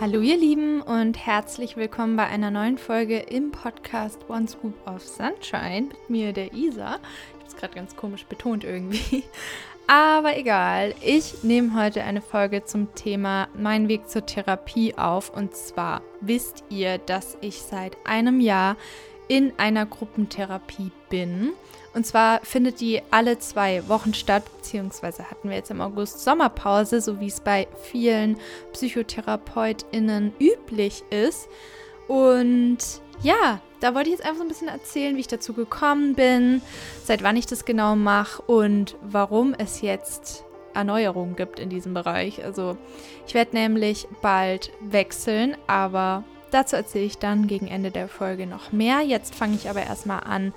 Hallo ihr Lieben und herzlich willkommen bei einer neuen Folge im Podcast One Scoop of Sunshine mit mir, der Isa. Ich habe es gerade ganz komisch betont irgendwie. Aber egal, ich nehme heute eine Folge zum Thema Mein Weg zur Therapie auf. Und zwar wisst ihr, dass ich seit einem Jahr in einer Gruppentherapie bin. Und zwar findet die alle zwei Wochen statt, beziehungsweise hatten wir jetzt im August Sommerpause, so wie es bei vielen PsychotherapeutInnen üblich ist. Und ja, da wollte ich jetzt einfach so ein bisschen erzählen, wie ich dazu gekommen bin, seit wann ich das genau mache und warum es jetzt Erneuerungen gibt in diesem Bereich. Also ich werde nämlich bald wechseln, aber dazu erzähle ich dann gegen Ende der Folge noch mehr. Jetzt fange ich aber erstmal an,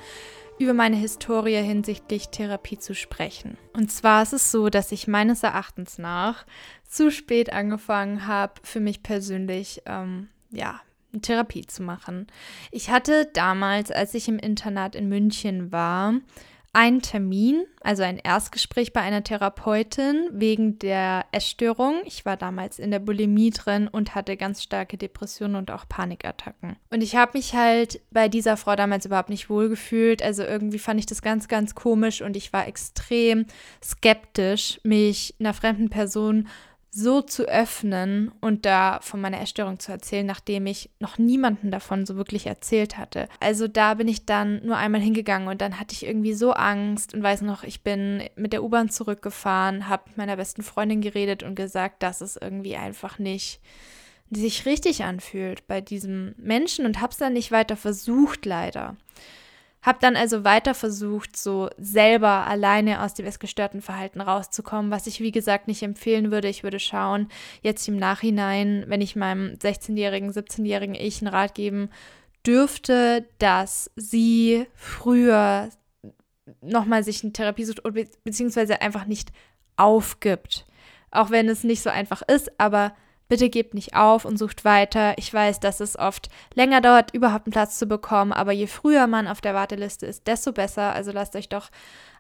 über meine Historie hinsichtlich Therapie zu sprechen. Und zwar ist es so, dass ich meines Erachtens nach zu spät angefangen habe, für mich persönlich, ähm, ja, Therapie zu machen. Ich hatte damals, als ich im Internat in München war, einen Termin, also ein Erstgespräch bei einer Therapeutin wegen der Essstörung. Ich war damals in der Bulimie drin und hatte ganz starke Depressionen und auch Panikattacken. Und ich habe mich halt bei dieser Frau damals überhaupt nicht wohlgefühlt. Also irgendwie fand ich das ganz, ganz komisch und ich war extrem skeptisch, mich einer fremden Person so zu öffnen und da von meiner Essstörung zu erzählen, nachdem ich noch niemanden davon so wirklich erzählt hatte. Also da bin ich dann nur einmal hingegangen und dann hatte ich irgendwie so Angst und weiß noch, ich bin mit der U-Bahn zurückgefahren, habe mit meiner besten Freundin geredet und gesagt, dass es irgendwie einfach nicht sich richtig anfühlt bei diesem Menschen und habe es dann nicht weiter versucht, leider. Hab dann also weiter versucht, so selber alleine aus dem essgestörten Verhalten rauszukommen, was ich wie gesagt nicht empfehlen würde. Ich würde schauen, jetzt im Nachhinein, wenn ich meinem 16-jährigen, 17-jährigen Ich einen Rat geben dürfte, dass sie früher nochmal sich eine Therapie sucht, beziehungsweise einfach nicht aufgibt. Auch wenn es nicht so einfach ist, aber Bitte gebt nicht auf und sucht weiter. Ich weiß, dass es oft länger dauert, überhaupt einen Platz zu bekommen, aber je früher man auf der Warteliste ist, desto besser. Also lasst euch doch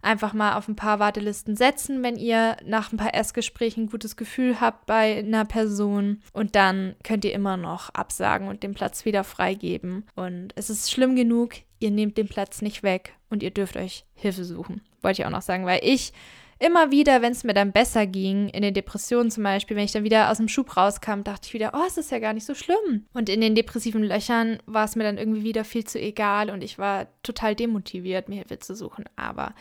einfach mal auf ein paar Wartelisten setzen, wenn ihr nach ein paar Erstgesprächen ein gutes Gefühl habt bei einer Person. Und dann könnt ihr immer noch absagen und den Platz wieder freigeben. Und es ist schlimm genug, ihr nehmt den Platz nicht weg und ihr dürft euch Hilfe suchen. Wollte ich auch noch sagen, weil ich immer wieder, wenn es mir dann besser ging, in den Depressionen zum Beispiel, wenn ich dann wieder aus dem Schub rauskam, dachte ich wieder, oh, es ist ja gar nicht so schlimm. Und in den depressiven Löchern war es mir dann irgendwie wieder viel zu egal und ich war total demotiviert, mir Hilfe zu suchen. Aber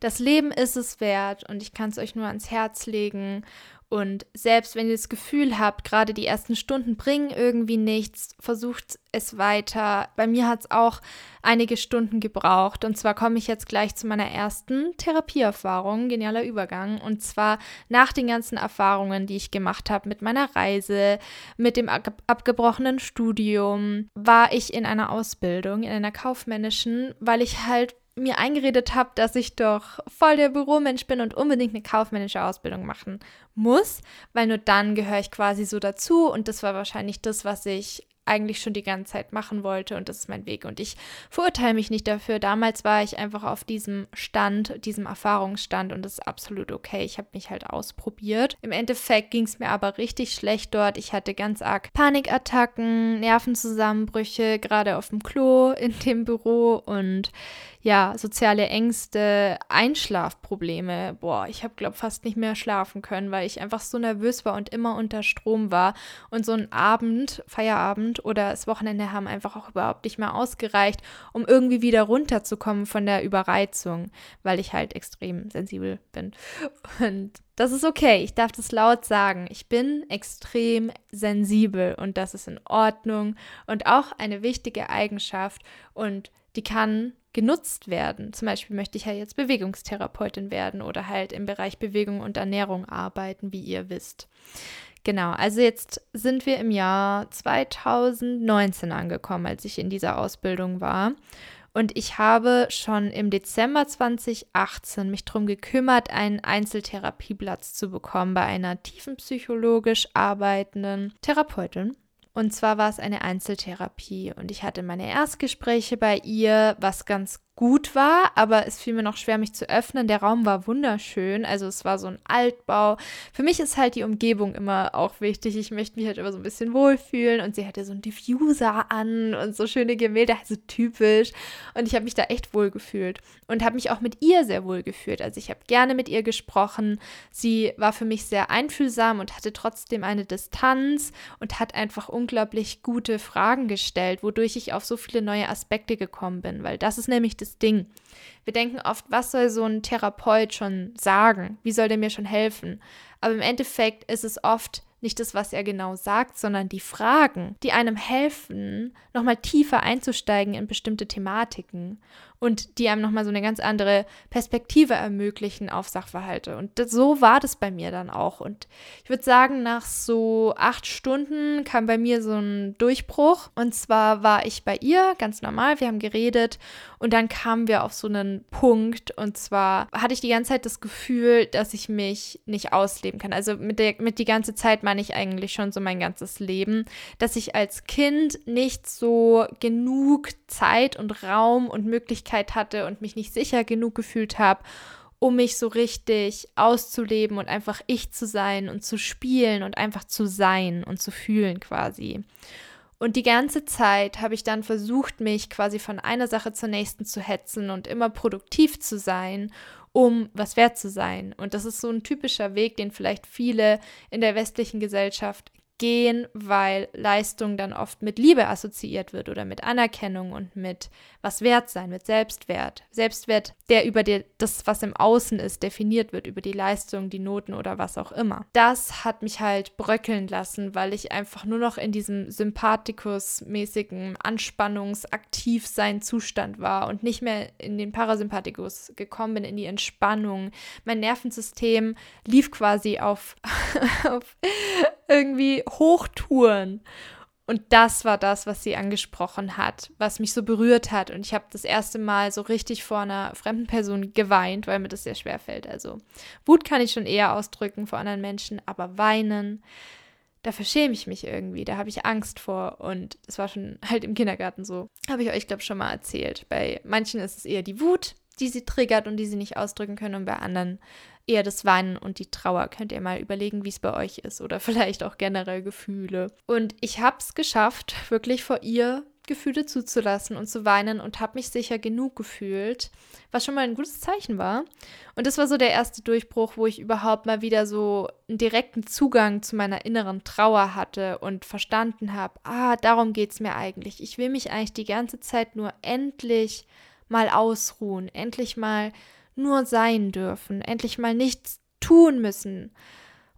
das Leben ist es wert und ich kann es euch nur ans Herz legen. Und selbst wenn ihr das Gefühl habt, gerade die ersten Stunden bringen irgendwie nichts, versucht es weiter. Bei mir hat es auch einige Stunden gebraucht. Und zwar komme ich jetzt gleich zu meiner ersten Therapieerfahrung, genialer Übergang. Und zwar nach den ganzen Erfahrungen, die ich gemacht habe mit meiner Reise, mit dem ab abgebrochenen Studium, war ich in einer Ausbildung, in einer kaufmännischen, weil ich halt mir eingeredet habe, dass ich doch voll der Büromensch bin und unbedingt eine kaufmännische Ausbildung machen muss, weil nur dann gehöre ich quasi so dazu und das war wahrscheinlich das, was ich eigentlich schon die ganze Zeit machen wollte und das ist mein Weg. Und ich verurteile mich nicht dafür. Damals war ich einfach auf diesem Stand, diesem Erfahrungsstand und das ist absolut okay. Ich habe mich halt ausprobiert. Im Endeffekt ging es mir aber richtig schlecht dort. Ich hatte ganz arg Panikattacken, Nervenzusammenbrüche, gerade auf dem Klo in dem Büro und ja, soziale Ängste, Einschlafprobleme. Boah, ich habe, glaube fast nicht mehr schlafen können, weil ich einfach so nervös war und immer unter Strom war. Und so ein Abend, Feierabend oder das Wochenende haben einfach auch überhaupt nicht mehr ausgereicht, um irgendwie wieder runterzukommen von der Überreizung, weil ich halt extrem sensibel bin. Und das ist okay, ich darf das laut sagen. Ich bin extrem sensibel und das ist in Ordnung und auch eine wichtige Eigenschaft und die kann genutzt werden. Zum Beispiel möchte ich ja jetzt Bewegungstherapeutin werden oder halt im Bereich Bewegung und Ernährung arbeiten, wie ihr wisst. Genau, also jetzt sind wir im Jahr 2019 angekommen, als ich in dieser Ausbildung war. Und ich habe schon im Dezember 2018 mich darum gekümmert, einen Einzeltherapieplatz zu bekommen bei einer tiefenpsychologisch arbeitenden Therapeutin. Und zwar war es eine Einzeltherapie. Und ich hatte meine Erstgespräche bei ihr, was ganz gut war, aber es fiel mir noch schwer, mich zu öffnen. Der Raum war wunderschön, also es war so ein Altbau. Für mich ist halt die Umgebung immer auch wichtig. Ich möchte mich halt immer so ein bisschen wohlfühlen und sie hatte so einen Diffuser an und so schöne Gemälde, also typisch. Und ich habe mich da echt wohl gefühlt und habe mich auch mit ihr sehr wohl gefühlt. Also ich habe gerne mit ihr gesprochen. Sie war für mich sehr einfühlsam und hatte trotzdem eine Distanz und hat einfach unglaublich gute Fragen gestellt, wodurch ich auf so viele neue Aspekte gekommen bin, weil das ist nämlich das das Ding. Wir denken oft, was soll so ein Therapeut schon sagen? Wie soll der mir schon helfen? Aber im Endeffekt ist es oft nicht das, was er genau sagt, sondern die Fragen, die einem helfen, nochmal tiefer einzusteigen in bestimmte Thematiken und die einem nochmal so eine ganz andere Perspektive ermöglichen auf Sachverhalte. Und das, so war das bei mir dann auch. Und ich würde sagen, nach so acht Stunden kam bei mir so ein Durchbruch. Und zwar war ich bei ihr ganz normal, wir haben geredet und dann kamen wir auf so einen Punkt. Und zwar hatte ich die ganze Zeit das Gefühl, dass ich mich nicht ausleben kann. Also mit, der, mit die ganze Zeit meine ich eigentlich schon so mein ganzes Leben, dass ich als Kind nicht so genug Zeit und Raum und Möglichkeiten Möglichkeit hatte und mich nicht sicher genug gefühlt habe, um mich so richtig auszuleben und einfach ich zu sein und zu spielen und einfach zu sein und zu fühlen quasi. Und die ganze Zeit habe ich dann versucht, mich quasi von einer Sache zur nächsten zu hetzen und immer produktiv zu sein, um was wert zu sein. Und das ist so ein typischer Weg, den vielleicht viele in der westlichen Gesellschaft gehen, weil Leistung dann oft mit Liebe assoziiert wird oder mit Anerkennung und mit was wert sein, mit Selbstwert. Selbstwert, der über die, das, was im Außen ist, definiert wird, über die Leistung, die Noten oder was auch immer. Das hat mich halt bröckeln lassen, weil ich einfach nur noch in diesem Sympathikus-mäßigen Anspannungsaktivsein Zustand war und nicht mehr in den Parasympathikus gekommen bin, in die Entspannung. Mein Nervensystem lief quasi auf, auf irgendwie Hochtouren. Und das war das, was sie angesprochen hat, was mich so berührt hat. Und ich habe das erste Mal so richtig vor einer fremden Person geweint, weil mir das sehr schwer fällt. Also Wut kann ich schon eher ausdrücken vor anderen Menschen, aber weinen, da verschäme ich mich irgendwie, da habe ich Angst vor. Und es war schon halt im Kindergarten so. Habe ich euch, glaube ich, schon mal erzählt. Bei manchen ist es eher die Wut, die sie triggert und die sie nicht ausdrücken können. Und bei anderen eher das Weinen und die Trauer. Könnt ihr mal überlegen, wie es bei euch ist oder vielleicht auch generell Gefühle. Und ich habe es geschafft, wirklich vor ihr Gefühle zuzulassen und zu weinen und habe mich sicher genug gefühlt, was schon mal ein gutes Zeichen war. Und das war so der erste Durchbruch, wo ich überhaupt mal wieder so einen direkten Zugang zu meiner inneren Trauer hatte und verstanden habe, ah, darum geht es mir eigentlich. Ich will mich eigentlich die ganze Zeit nur endlich mal ausruhen, endlich mal nur sein dürfen, endlich mal nichts tun müssen.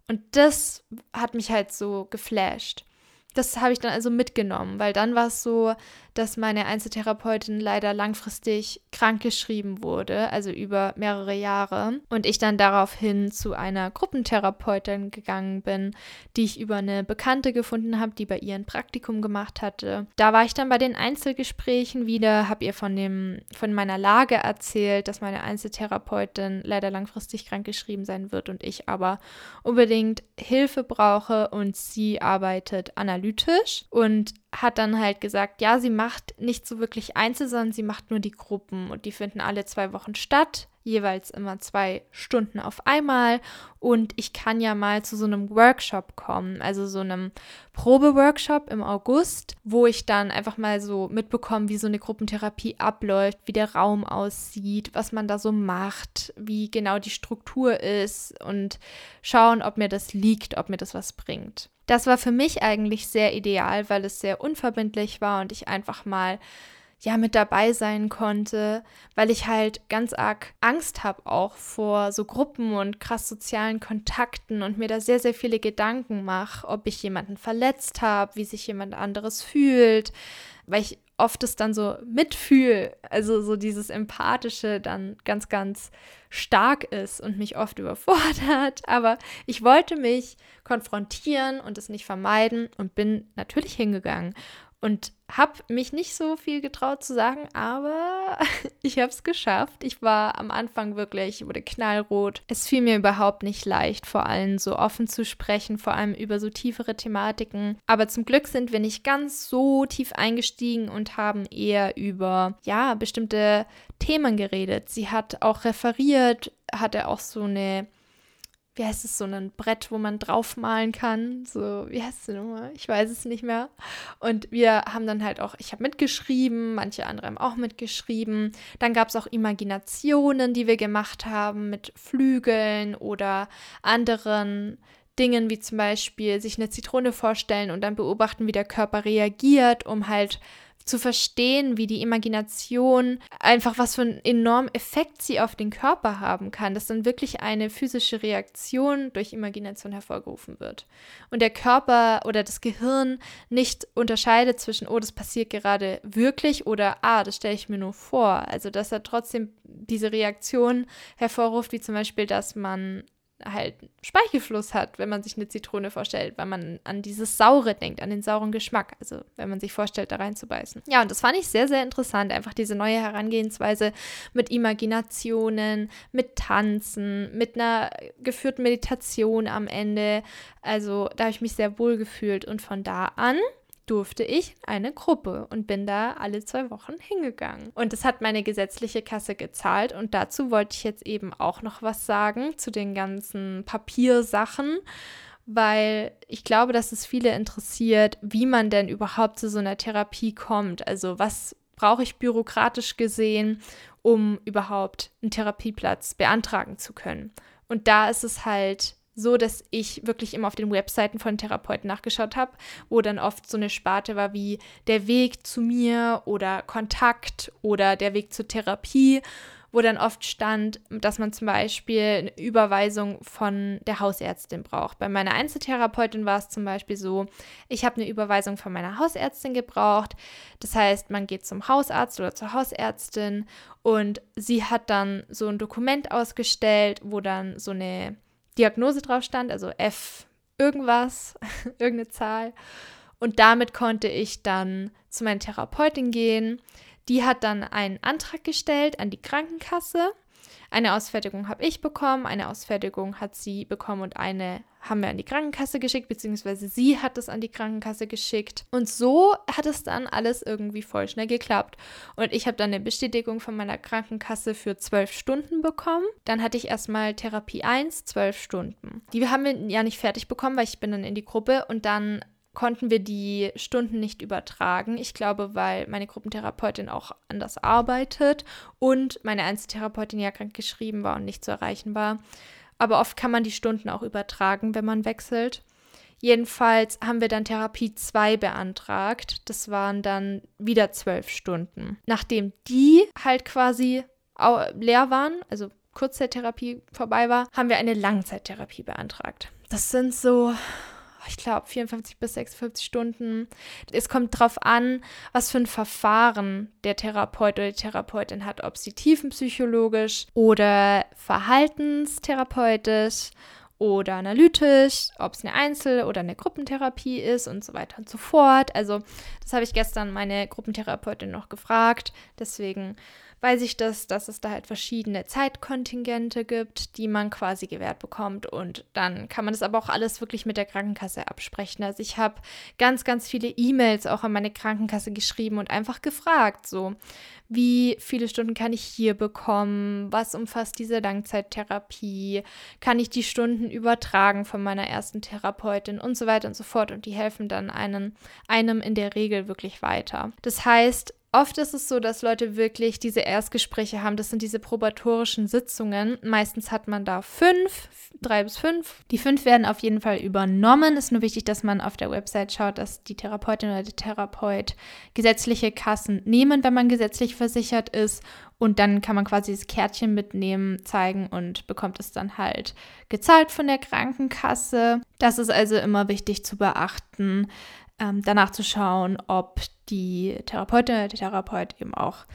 Und das hat mich halt so geflasht das habe ich dann also mitgenommen, weil dann war es so, dass meine Einzeltherapeutin leider langfristig krankgeschrieben wurde, also über mehrere Jahre. Und ich dann daraufhin zu einer Gruppentherapeutin gegangen bin, die ich über eine Bekannte gefunden habe, die bei ihr ein Praktikum gemacht hatte. Da war ich dann bei den Einzelgesprächen wieder, habe ihr von, dem, von meiner Lage erzählt, dass meine Einzeltherapeutin leider langfristig krankgeschrieben sein wird und ich aber unbedingt Hilfe brauche und sie arbeitet analytisch und hat dann halt gesagt, ja, sie macht nicht so wirklich Einzel, sondern sie macht nur die Gruppen und die finden alle zwei Wochen statt, jeweils immer zwei Stunden auf einmal und ich kann ja mal zu so einem Workshop kommen, also so einem Probeworkshop im August, wo ich dann einfach mal so mitbekomme, wie so eine Gruppentherapie abläuft, wie der Raum aussieht, was man da so macht, wie genau die Struktur ist und schauen, ob mir das liegt, ob mir das was bringt. Das war für mich eigentlich sehr ideal, weil es sehr unverbindlich war und ich einfach mal ja mit dabei sein konnte, weil ich halt ganz arg Angst habe auch vor so Gruppen und krass sozialen Kontakten und mir da sehr sehr viele Gedanken mache, ob ich jemanden verletzt habe, wie sich jemand anderes fühlt, weil ich oft es dann so mitfühle, also so dieses Empathische dann ganz, ganz stark ist und mich oft überfordert. Aber ich wollte mich konfrontieren und es nicht vermeiden und bin natürlich hingegangen. Und habe mich nicht so viel getraut zu sagen, aber ich habe es geschafft. Ich war am Anfang wirklich, wurde knallrot. Es fiel mir überhaupt nicht leicht, vor allem so offen zu sprechen, vor allem über so tiefere Thematiken. Aber zum Glück sind wir nicht ganz so tief eingestiegen und haben eher über, ja, bestimmte Themen geredet. Sie hat auch referiert, hatte auch so eine wie heißt es, so ein Brett, wo man draufmalen kann. So, wie heißt es nochmal? Ich weiß es nicht mehr. Und wir haben dann halt auch, ich habe mitgeschrieben, manche andere haben auch mitgeschrieben. Dann gab es auch Imaginationen, die wir gemacht haben mit Flügeln oder anderen Dingen, wie zum Beispiel sich eine Zitrone vorstellen und dann beobachten, wie der Körper reagiert, um halt zu verstehen, wie die Imagination einfach was für einen enormen Effekt sie auf den Körper haben kann, dass dann wirklich eine physische Reaktion durch Imagination hervorgerufen wird. Und der Körper oder das Gehirn nicht unterscheidet zwischen, oh, das passiert gerade wirklich oder, ah, das stelle ich mir nur vor. Also, dass er trotzdem diese Reaktion hervorruft, wie zum Beispiel, dass man halt Speichelfluss hat, wenn man sich eine Zitrone vorstellt, weil man an dieses Saure denkt, an den sauren Geschmack. Also wenn man sich vorstellt, da reinzubeißen. Ja, und das fand ich sehr, sehr interessant. Einfach diese neue Herangehensweise mit Imaginationen, mit Tanzen, mit einer geführten Meditation am Ende. Also da habe ich mich sehr wohl gefühlt und von da an durfte ich eine Gruppe und bin da alle zwei Wochen hingegangen. Und das hat meine gesetzliche Kasse gezahlt und dazu wollte ich jetzt eben auch noch was sagen zu den ganzen Papiersachen weil ich glaube, dass es viele interessiert, wie man denn überhaupt zu so einer Therapie kommt. Also was brauche ich bürokratisch gesehen, um überhaupt einen Therapieplatz beantragen zu können. Und da ist es halt so, dass ich wirklich immer auf den Webseiten von Therapeuten nachgeschaut habe, wo dann oft so eine Sparte war wie der Weg zu mir oder Kontakt oder der Weg zur Therapie, wo dann oft stand, dass man zum Beispiel eine Überweisung von der Hausärztin braucht. Bei meiner Einzeltherapeutin war es zum Beispiel so, ich habe eine Überweisung von meiner Hausärztin gebraucht. Das heißt, man geht zum Hausarzt oder zur Hausärztin und sie hat dann so ein Dokument ausgestellt, wo dann so eine Diagnose drauf stand, also F irgendwas, irgendeine Zahl. Und damit konnte ich dann zu meiner Therapeutin gehen. Die hat dann einen Antrag gestellt an die Krankenkasse eine Ausfertigung habe ich bekommen, eine Ausfertigung hat sie bekommen und eine haben wir an die Krankenkasse geschickt, beziehungsweise sie hat es an die Krankenkasse geschickt. Und so hat es dann alles irgendwie voll schnell geklappt. Und ich habe dann eine Bestätigung von meiner Krankenkasse für zwölf Stunden bekommen. Dann hatte ich erstmal Therapie 1, zwölf Stunden. Die haben wir ja nicht fertig bekommen, weil ich bin dann in die Gruppe und dann konnten wir die Stunden nicht übertragen. Ich glaube, weil meine Gruppentherapeutin auch anders arbeitet und meine Einzeltherapeutin ja krank geschrieben war und nicht zu erreichen war. Aber oft kann man die Stunden auch übertragen, wenn man wechselt. Jedenfalls haben wir dann Therapie 2 beantragt. Das waren dann wieder zwölf Stunden. Nachdem die halt quasi leer waren, also Kurzzeittherapie vorbei war, haben wir eine Langzeittherapie beantragt. Das sind so ich glaube, 54 bis 56 Stunden. Es kommt darauf an, was für ein Verfahren der Therapeut oder die Therapeutin hat, ob sie tiefenpsychologisch oder verhaltenstherapeutisch oder analytisch, ob es eine Einzel- oder eine Gruppentherapie ist und so weiter und so fort. Also das habe ich gestern meine Gruppentherapeutin noch gefragt. Deswegen weiß ich das, dass es da halt verschiedene Zeitkontingente gibt, die man quasi gewährt bekommt. Und dann kann man das aber auch alles wirklich mit der Krankenkasse absprechen. Also ich habe ganz, ganz viele E-Mails auch an meine Krankenkasse geschrieben und einfach gefragt, so, wie viele Stunden kann ich hier bekommen? Was umfasst diese Langzeittherapie? Kann ich die Stunden übertragen von meiner ersten Therapeutin und so weiter und so fort? Und die helfen dann einen, einem in der Regel wirklich weiter. Das heißt, Oft ist es so, dass Leute wirklich diese Erstgespräche haben. Das sind diese probatorischen Sitzungen. Meistens hat man da fünf, drei bis fünf. Die fünf werden auf jeden Fall übernommen. Ist nur wichtig, dass man auf der Website schaut, dass die Therapeutin oder der Therapeut gesetzliche Kassen nehmen, wenn man gesetzlich versichert ist. Und dann kann man quasi das Kärtchen mitnehmen, zeigen und bekommt es dann halt gezahlt von der Krankenkasse. Das ist also immer wichtig zu beachten ähm, danach zu schauen, ob die Therapeutin oder der Therapeut eben auch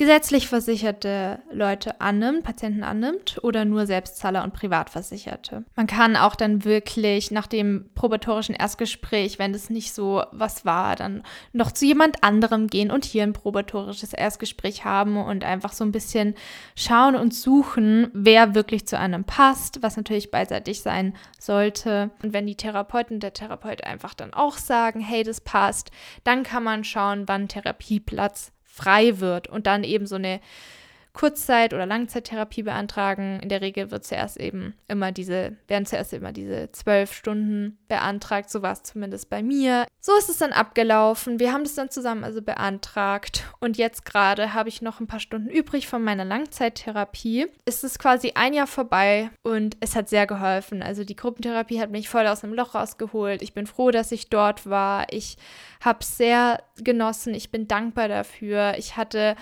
gesetzlich versicherte Leute annimmt, Patienten annimmt oder nur Selbstzahler und Privatversicherte. Man kann auch dann wirklich nach dem probatorischen Erstgespräch, wenn es nicht so was war, dann noch zu jemand anderem gehen und hier ein probatorisches Erstgespräch haben und einfach so ein bisschen schauen und suchen, wer wirklich zu einem passt, was natürlich beidseitig sein sollte. Und wenn die Therapeutin der Therapeut einfach dann auch sagen, hey, das passt, dann kann man schauen, wann Therapieplatz frei wird und dann eben so eine Kurzzeit- oder Langzeittherapie beantragen. In der Regel wird zuerst eben immer diese, werden zuerst immer diese zwölf Stunden beantragt. So war es zumindest bei mir. So ist es dann abgelaufen. Wir haben das dann zusammen also beantragt. Und jetzt gerade habe ich noch ein paar Stunden übrig von meiner Langzeittherapie. Es ist quasi ein Jahr vorbei und es hat sehr geholfen. Also die Gruppentherapie hat mich voll aus einem Loch rausgeholt. Ich bin froh, dass ich dort war. Ich habe es sehr genossen. Ich bin dankbar dafür. Ich hatte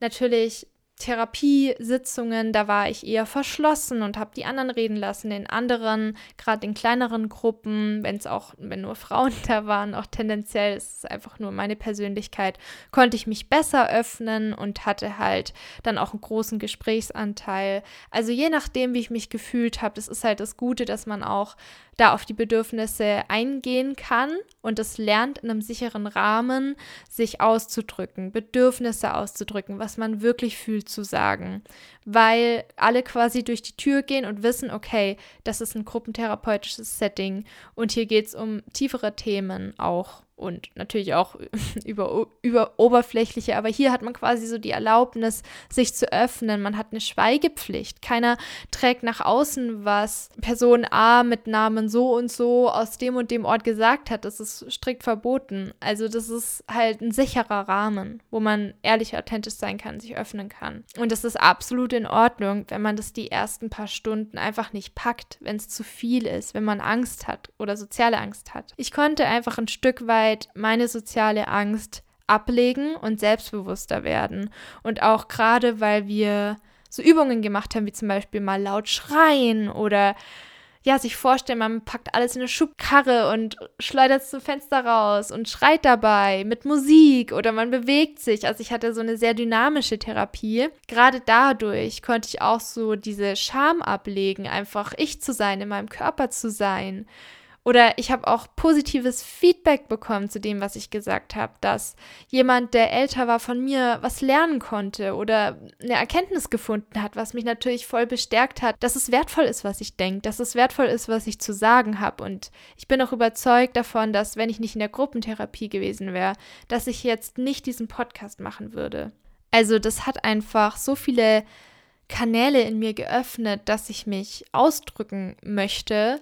natürlich Therapiesitzungen, da war ich eher verschlossen und habe die anderen reden lassen. In anderen, gerade in kleineren Gruppen, wenn es auch, wenn nur Frauen da waren, auch tendenziell ist es einfach nur meine Persönlichkeit, konnte ich mich besser öffnen und hatte halt dann auch einen großen Gesprächsanteil. Also je nachdem, wie ich mich gefühlt habe, das ist halt das Gute, dass man auch da auf die Bedürfnisse eingehen kann und es lernt in einem sicheren Rahmen, sich auszudrücken, Bedürfnisse auszudrücken, was man wirklich fühlt zu sagen, weil alle quasi durch die Tür gehen und wissen, okay, das ist ein gruppentherapeutisches Setting und hier geht es um tiefere Themen auch und natürlich auch über, über oberflächliche, aber hier hat man quasi so die Erlaubnis, sich zu öffnen. Man hat eine Schweigepflicht. Keiner trägt nach außen, was Person A mit Namen so und so aus dem und dem Ort gesagt hat. Das ist strikt verboten. Also das ist halt ein sicherer Rahmen, wo man ehrlich authentisch sein kann, sich öffnen kann. Und das ist absolut in Ordnung, wenn man das die ersten paar Stunden einfach nicht packt, wenn es zu viel ist, wenn man Angst hat oder soziale Angst hat. Ich konnte einfach ein Stück weit Zeit meine soziale Angst ablegen und selbstbewusster werden. Und auch gerade, weil wir so Übungen gemacht haben, wie zum Beispiel mal laut schreien oder ja, sich vorstellen, man packt alles in eine Schubkarre und schleudert es zum Fenster raus und schreit dabei mit Musik oder man bewegt sich. Also ich hatte so eine sehr dynamische Therapie. Gerade dadurch konnte ich auch so diese Scham ablegen, einfach ich zu sein, in meinem Körper zu sein. Oder ich habe auch positives Feedback bekommen zu dem, was ich gesagt habe, dass jemand, der älter war, von mir was lernen konnte oder eine Erkenntnis gefunden hat, was mich natürlich voll bestärkt hat, dass es wertvoll ist, was ich denke, dass es wertvoll ist, was ich zu sagen habe. Und ich bin auch überzeugt davon, dass wenn ich nicht in der Gruppentherapie gewesen wäre, dass ich jetzt nicht diesen Podcast machen würde. Also das hat einfach so viele Kanäle in mir geöffnet, dass ich mich ausdrücken möchte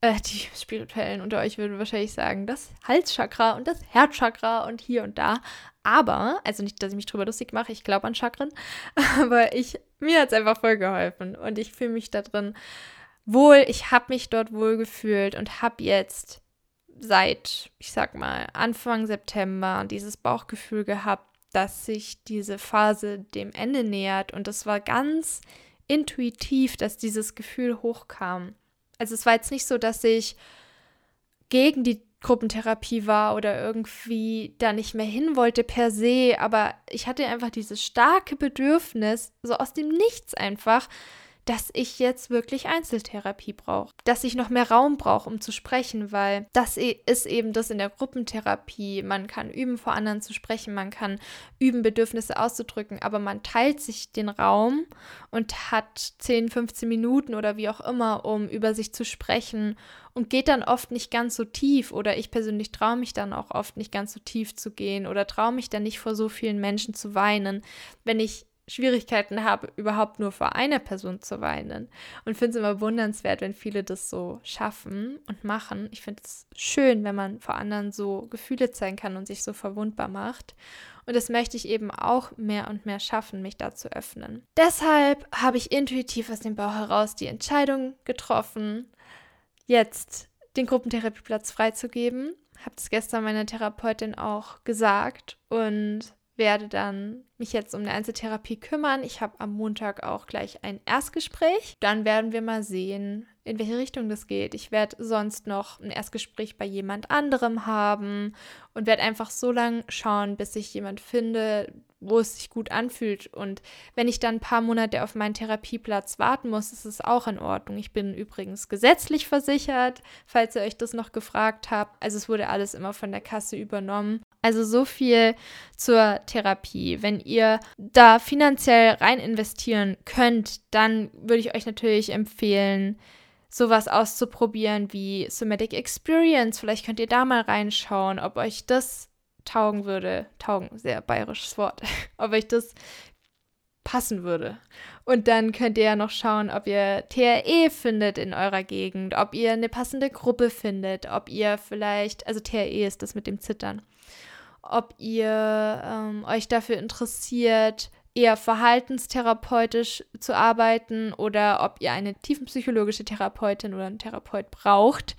äh, die Spirituellen unter euch würden wahrscheinlich sagen, das Halschakra und das Herzchakra und hier und da. Aber, also nicht, dass ich mich drüber lustig mache, ich glaube an Chakren, aber ich, mir hat es einfach voll geholfen und ich fühle mich da drin wohl. Ich habe mich dort wohl gefühlt und habe jetzt seit, ich sag mal, Anfang September dieses Bauchgefühl gehabt, dass sich diese Phase dem Ende nähert und es war ganz intuitiv, dass dieses Gefühl hochkam. Also es war jetzt nicht so, dass ich gegen die Gruppentherapie war oder irgendwie da nicht mehr hin wollte per se, aber ich hatte einfach dieses starke Bedürfnis, so aus dem Nichts einfach, dass ich jetzt wirklich Einzeltherapie brauche, dass ich noch mehr Raum brauche, um zu sprechen, weil das ist eben das in der Gruppentherapie. Man kann üben, vor anderen zu sprechen, man kann üben, Bedürfnisse auszudrücken, aber man teilt sich den Raum und hat 10, 15 Minuten oder wie auch immer, um über sich zu sprechen und geht dann oft nicht ganz so tief oder ich persönlich traue mich dann auch oft nicht ganz so tief zu gehen oder traue mich dann nicht vor so vielen Menschen zu weinen, wenn ich Schwierigkeiten habe, überhaupt nur vor einer Person zu weinen. Und finde es immer wundernswert, wenn viele das so schaffen und machen. Ich finde es schön, wenn man vor anderen so Gefühle zeigen kann und sich so verwundbar macht. Und das möchte ich eben auch mehr und mehr schaffen, mich da zu öffnen. Deshalb habe ich intuitiv aus dem Bauch heraus die Entscheidung getroffen, jetzt den Gruppentherapieplatz freizugeben. Habe es gestern meiner Therapeutin auch gesagt und werde dann mich jetzt um eine Einzeltherapie kümmern. Ich habe am Montag auch gleich ein Erstgespräch. Dann werden wir mal sehen, in welche Richtung das geht. Ich werde sonst noch ein Erstgespräch bei jemand anderem haben und werde einfach so lange schauen, bis ich jemand finde, wo es sich gut anfühlt. Und wenn ich dann ein paar Monate auf meinen Therapieplatz warten muss, ist es auch in Ordnung. Ich bin übrigens gesetzlich versichert, falls ihr euch das noch gefragt habt. Also es wurde alles immer von der Kasse übernommen. Also so viel zur Therapie. Wenn ihr da finanziell rein investieren könnt, dann würde ich euch natürlich empfehlen, sowas auszuprobieren wie Somatic Experience. Vielleicht könnt ihr da mal reinschauen, ob euch das taugen würde. Taugen, sehr bayerisches Wort. ob euch das passen würde. Und dann könnt ihr ja noch schauen, ob ihr TRE findet in eurer Gegend, ob ihr eine passende Gruppe findet, ob ihr vielleicht, also TRE ist das mit dem Zittern, ob ihr ähm, euch dafür interessiert, eher verhaltenstherapeutisch zu arbeiten oder ob ihr eine tiefenpsychologische Therapeutin oder einen Therapeut braucht,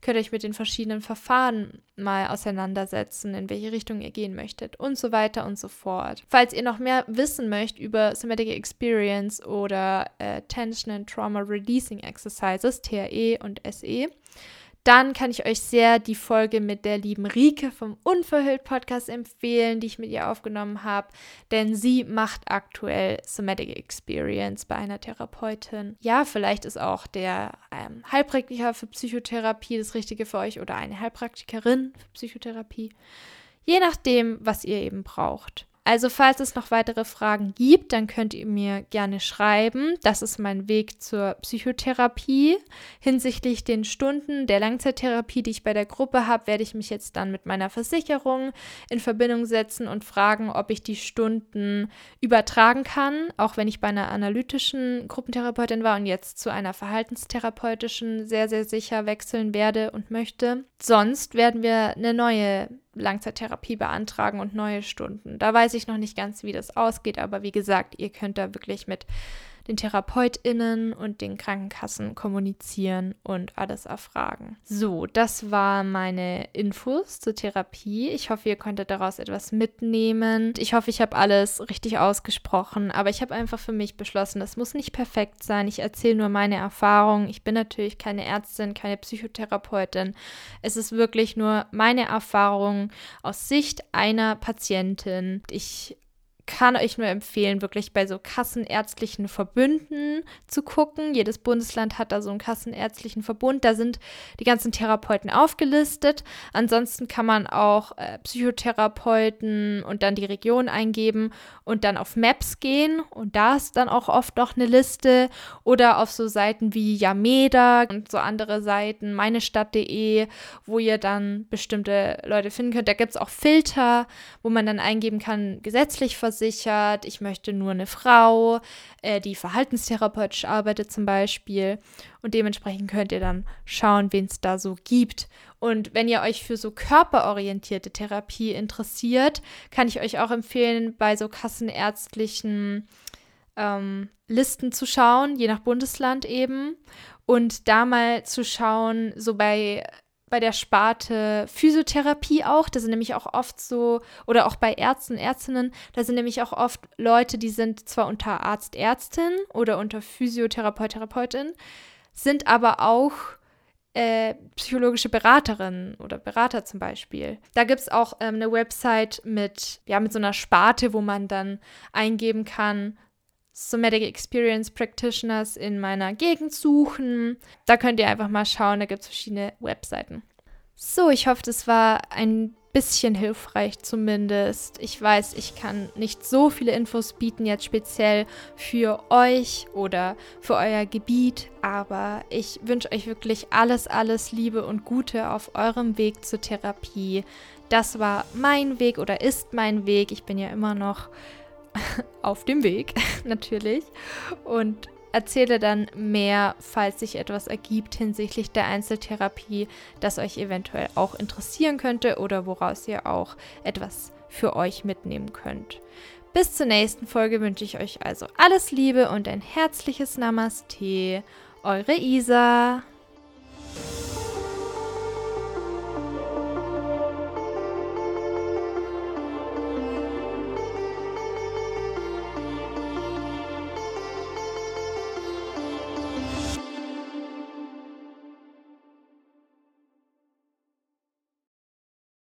könnt ihr euch mit den verschiedenen Verfahren mal auseinandersetzen, in welche Richtung ihr gehen möchtet und so weiter und so fort. Falls ihr noch mehr wissen möchtet über Somatic Experience oder äh, Tension and Trauma Releasing Exercises, TRE und SE, dann kann ich euch sehr die Folge mit der lieben Rike vom Unverhüllt Podcast empfehlen, die ich mit ihr aufgenommen habe, denn sie macht aktuell Somatic Experience bei einer Therapeutin. Ja, vielleicht ist auch der ähm, Heilpraktiker für Psychotherapie das Richtige für euch oder eine Heilpraktikerin für Psychotherapie. Je nachdem, was ihr eben braucht. Also falls es noch weitere Fragen gibt, dann könnt ihr mir gerne schreiben. Das ist mein Weg zur Psychotherapie. Hinsichtlich den Stunden der Langzeittherapie, die ich bei der Gruppe habe, werde ich mich jetzt dann mit meiner Versicherung in Verbindung setzen und fragen, ob ich die Stunden übertragen kann, auch wenn ich bei einer analytischen Gruppentherapeutin war und jetzt zu einer verhaltenstherapeutischen sehr, sehr sicher wechseln werde und möchte. Sonst werden wir eine neue Langzeittherapie beantragen und neue Stunden. Da weiß ich noch nicht ganz, wie das ausgeht, aber wie gesagt, ihr könnt da wirklich mit den TherapeutInnen und den Krankenkassen kommunizieren und alles erfragen. So, das waren meine Infos zur Therapie. Ich hoffe, ihr konntet daraus etwas mitnehmen. Ich hoffe, ich habe alles richtig ausgesprochen, aber ich habe einfach für mich beschlossen, das muss nicht perfekt sein. Ich erzähle nur meine Erfahrungen. Ich bin natürlich keine Ärztin, keine Psychotherapeutin. Es ist wirklich nur meine Erfahrung aus Sicht einer Patientin. Ich kann euch nur empfehlen, wirklich bei so kassenärztlichen Verbünden zu gucken. Jedes Bundesland hat da so einen kassenärztlichen Verbund. Da sind die ganzen Therapeuten aufgelistet. Ansonsten kann man auch äh, Psychotherapeuten und dann die Region eingeben und dann auf Maps gehen. Und da ist dann auch oft noch eine Liste. Oder auf so Seiten wie Yameda und so andere Seiten, meinestadt.de, wo ihr dann bestimmte Leute finden könnt. Da gibt es auch Filter, wo man dann eingeben kann, gesetzlich versichert versichert, ich möchte nur eine Frau, äh, die verhaltenstherapeutisch arbeitet zum Beispiel. Und dementsprechend könnt ihr dann schauen, wen es da so gibt. Und wenn ihr euch für so körperorientierte Therapie interessiert, kann ich euch auch empfehlen, bei so kassenärztlichen ähm, Listen zu schauen, je nach Bundesland eben. Und da mal zu schauen, so bei bei der Sparte Physiotherapie auch. Da sind nämlich auch oft so, oder auch bei Ärzten, Ärztinnen, da sind nämlich auch oft Leute, die sind zwar unter Arzt, Ärztin oder unter Physiotherapeut, Therapeutin, sind aber auch äh, psychologische Beraterinnen oder Berater zum Beispiel. Da gibt es auch ähm, eine Website mit, ja, mit so einer Sparte, wo man dann eingeben kann, Somatic Experience Practitioners in meiner Gegend suchen. Da könnt ihr einfach mal schauen, da gibt es verschiedene Webseiten. So, ich hoffe, das war ein bisschen hilfreich zumindest. Ich weiß, ich kann nicht so viele Infos bieten, jetzt speziell für euch oder für euer Gebiet, aber ich wünsche euch wirklich alles, alles Liebe und Gute auf eurem Weg zur Therapie. Das war mein Weg oder ist mein Weg. Ich bin ja immer noch auf dem Weg natürlich und erzähle dann mehr, falls sich etwas ergibt hinsichtlich der Einzeltherapie, das euch eventuell auch interessieren könnte oder woraus ihr auch etwas für euch mitnehmen könnt. Bis zur nächsten Folge wünsche ich euch also alles Liebe und ein herzliches Namaste. Eure Isa.